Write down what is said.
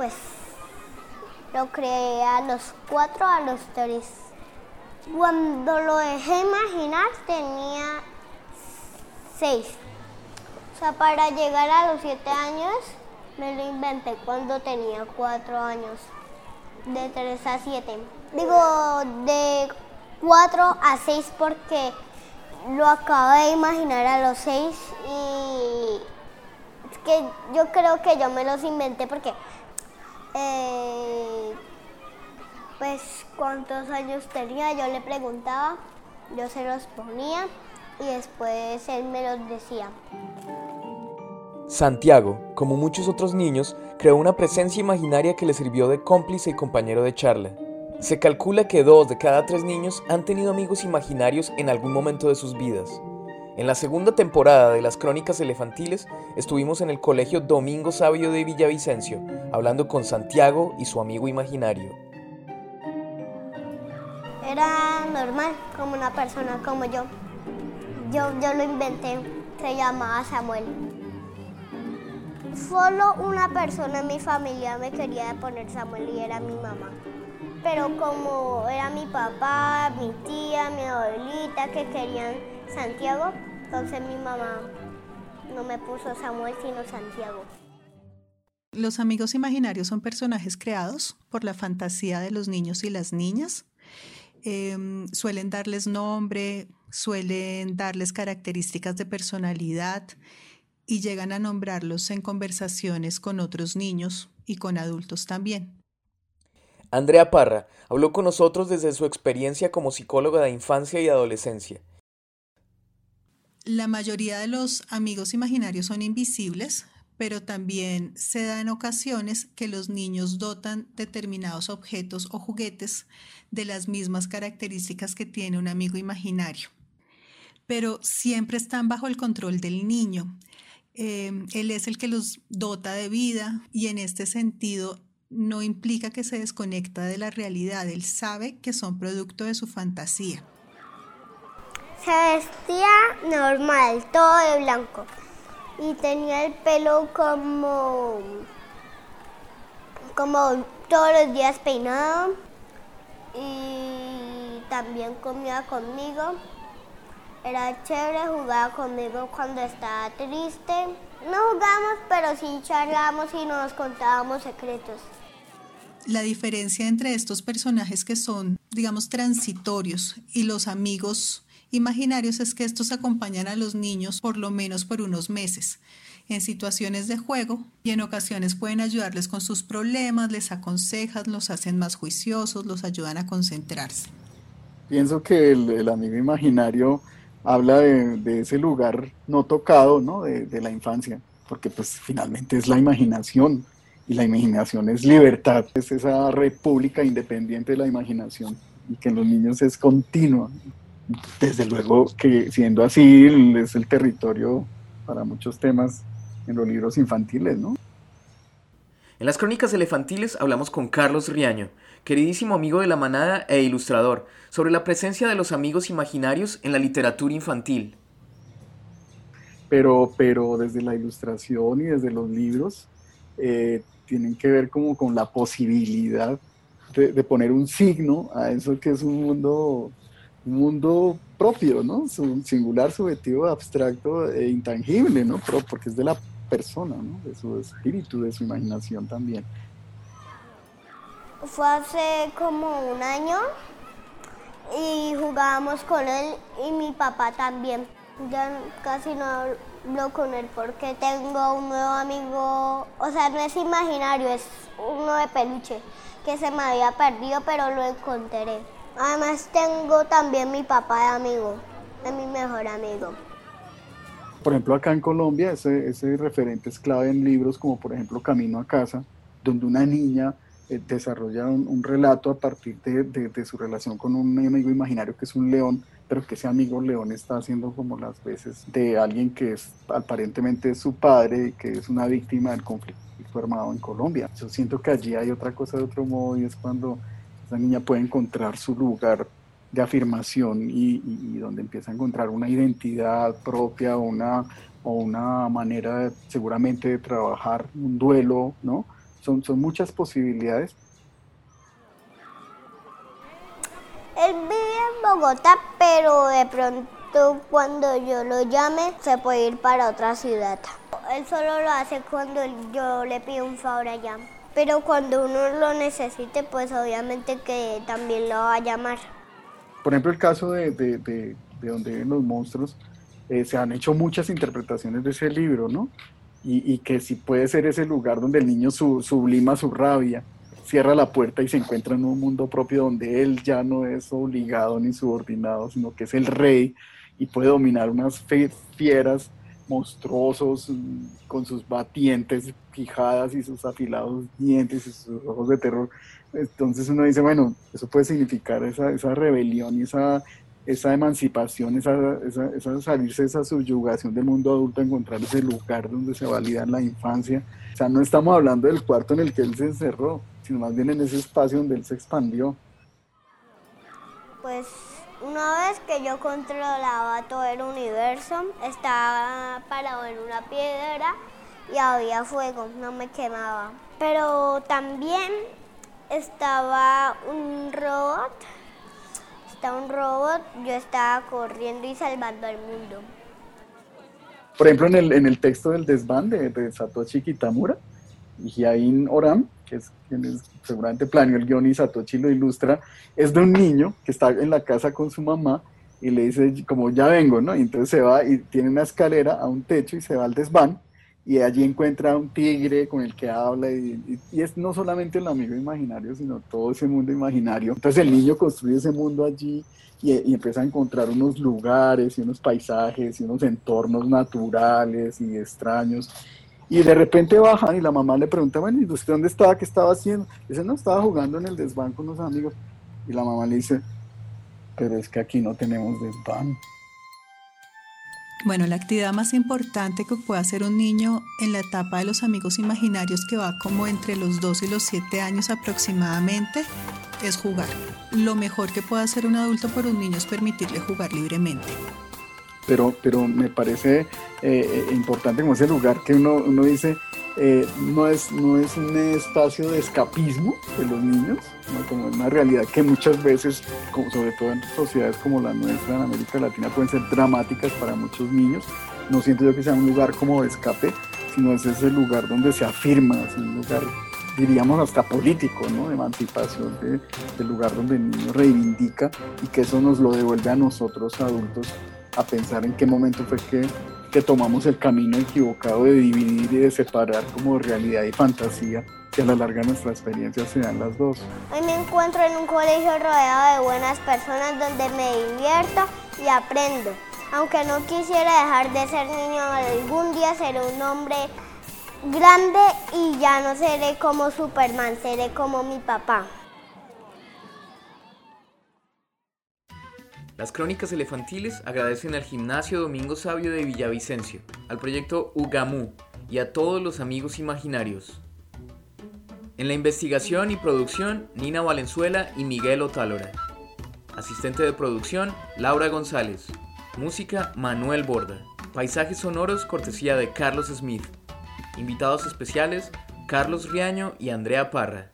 pues lo creé a los cuatro, a los tres. Cuando lo dejé imaginar tenía seis. O sea, para llegar a los siete años me lo inventé cuando tenía cuatro años. De tres a siete. Digo, de cuatro a seis porque lo acabo de imaginar a los seis y es que yo creo que yo me los inventé porque eh, pues cuántos años tenía, yo le preguntaba, yo se los ponía y después él me los decía. Santiago, como muchos otros niños, creó una presencia imaginaria que le sirvió de cómplice y compañero de charla. Se calcula que dos de cada tres niños han tenido amigos imaginarios en algún momento de sus vidas. En la segunda temporada de las Crónicas Elefantiles estuvimos en el Colegio Domingo Sabio de Villavicencio, hablando con Santiago y su amigo imaginario. Era normal, como una persona como yo. Yo, yo lo inventé, se llamaba Samuel. Solo una persona en mi familia me quería poner Samuel y era mi mamá pero como era mi papá, mi tía, mi abuelita que querían Santiago, entonces mi mamá no me puso Samuel, sino Santiago. Los amigos imaginarios son personajes creados por la fantasía de los niños y las niñas. Em, suelen darles nombre, suelen darles características de personalidad y llegan a nombrarlos en conversaciones con otros niños y con adultos también. Andrea Parra habló con nosotros desde su experiencia como psicóloga de infancia y adolescencia la mayoría de los amigos imaginarios son invisibles, pero también se da en ocasiones que los niños dotan determinados objetos o juguetes de las mismas características que tiene un amigo imaginario. Pero siempre están bajo el control del niño. Eh, él es el que los dota de vida y en este sentido no implica que se desconecta de la realidad. Él sabe que son producto de su fantasía. Se vestía normal, todo de blanco. Y tenía el pelo como. como todos los días peinado. Y también comía conmigo. Era chévere, jugaba conmigo cuando estaba triste. No jugamos, pero sí charlábamos y nos contábamos secretos. La diferencia entre estos personajes que son, digamos, transitorios y los amigos imaginarios es que estos acompañan a los niños por lo menos por unos meses en situaciones de juego y en ocasiones pueden ayudarles con sus problemas, les aconsejan, los hacen más juiciosos, los ayudan a concentrarse. Pienso que el, amigo imaginario habla de, ese lugar no tocado ¿no? De, de, la infancia, porque pues finalmente es la imaginación y la imaginación es libertad, es esa república independiente de la imaginación y que en los niños es continua desde luego que siendo así es el territorio para muchos temas en los libros infantiles, ¿no? En las crónicas elefantiles hablamos con Carlos Riaño, queridísimo amigo de la manada e ilustrador, sobre la presencia de los amigos imaginarios en la literatura infantil. Pero, pero desde la ilustración y desde los libros eh, tienen que ver como con la posibilidad de, de, poner un signo a eso que es un mundo un mundo propio, ¿no? Su singular, subjetivo, abstracto e intangible, ¿no? Porque es de la persona, ¿no? De su espíritu, de su imaginación también. Fue hace como un año y jugábamos con él y mi papá también. Ya casi no hablo con él porque tengo un nuevo amigo, o sea, no es imaginario, es uno de peluche que se me había perdido, pero lo encontré. Además tengo también mi papá de amigo, es mi mejor amigo. Por ejemplo, acá en Colombia ese, referente es clave en libros como por ejemplo Camino a casa, donde una niña eh, desarrolla un, relato a partir de, su relación con un amigo imaginario que es un león, pero que ese amigo león está haciendo como las veces de alguien que es aparentemente su padre y que es una víctima del conflicto armado en Colombia. Yo siento que allí hay otra cosa de otro modo y es cuando la niña puede encontrar su lugar de afirmación y, donde empieza a encontrar una identidad propia una, o una manera seguramente de trabajar un duelo, ¿no? son, son muchas posibilidades. Él vive en Bogotá, pero de pronto cuando yo lo llame se puede ir para otra ciudad. Él solo lo hace cuando yo le pido un favor allá. Pero cuando uno lo necesite, pues obviamente que también lo va a llamar. Por ejemplo, el caso de, de, de, donde viven los monstruos, eh, se han hecho muchas interpretaciones de ese libro, ¿no? Y, y, que si puede ser ese lugar donde el niño sublima su rabia, cierra la puerta y se encuentra en un mundo propio donde él ya no es obligado ni subordinado, sino que es el rey y puede dominar unas fieras monstruosos con sus batientes fijadas y sus afilados dientes y sus ojos de terror. Entonces uno dice, bueno, eso puede significar esa, esa rebelión y esa, esa emancipación, esa, esa, esa, salirse esa subyugación del mundo adulto, encontrar ese lugar donde se valida la infancia. O sea, no estamos hablando del cuarto en el que él se encerró, sino más bien en ese espacio donde él se expandió. Pues una vez que yo controlaba todo el universo, estaba parado en una piedra y había fuego, no me quemaba. Pero también estaba un robot, estaba un robot, yo estaba corriendo y salvando al mundo. Por ejemplo, en el, en el texto del desván de, Satoshi Kitamura, Hyain Oram, que es quien seguramente planeó el guion y Satoshi lo ilustra, es de un niño que está en la casa con su mamá y le dice como ya vengo, ¿no? Y entonces se va y tiene una escalera a un techo y se va al desván y allí encuentra un tigre con el que habla y, es no solamente el amigo imaginario, sino todo ese mundo imaginario. Entonces el niño construye ese mundo allí y, y, empieza a encontrar unos lugares y unos paisajes y unos entornos naturales y extraños y de repente bajan y la mamá le pregunta, bueno, ¿y usted dónde estaba? ¿Qué estaba haciendo? Dice, no, estaba jugando en el desván con unos amigos. Y la mamá le dice, pero es que aquí no tenemos desván. Bueno, la actividad más importante que puede hacer un niño en la etapa de los amigos imaginarios, que va como entre los 2 y los 7 años aproximadamente, es jugar. Lo mejor que puede hacer un adulto por un niño es permitirle jugar libremente pero, pero me parece eh, eh, importante como ese lugar que uno, uno dice, eh, no, es, no es un espacio de escapismo de los niños, ¿no? como una realidad que muchas veces, como sobre todo en sociedades como la nuestra en América Latina, pueden ser dramáticas para muchos niños. No siento yo que sea un lugar como de escape, sino es ese lugar donde se afirma, es un lugar diríamos hasta político, ¿no? de emancipación de, del lugar donde el niño reivindica y que eso nos lo devuelve a nosotros adultos a pensar en qué momento fue que, que tomamos el camino equivocado de dividir y de separar como realidad y fantasía que a la larga nuestra experiencia sean las dos. Hoy me encuentro en un colegio rodeado de buenas personas donde me divierto y aprendo. Aunque no quisiera dejar de ser niño, algún día seré un hombre grande y ya no seré como Superman, seré como mi papá. Las crónicas elefantiles agradecen al Gimnasio Domingo Sabio de Villavicencio, al proyecto UGAMU y a todos los amigos imaginarios. En la investigación y producción, Nina Valenzuela y Miguel Otálora. Asistente de producción, Laura González. Música, Manuel Borda. Paisajes sonoros, cortesía de Carlos Smith. Invitados especiales, Carlos Riaño y Andrea Parra.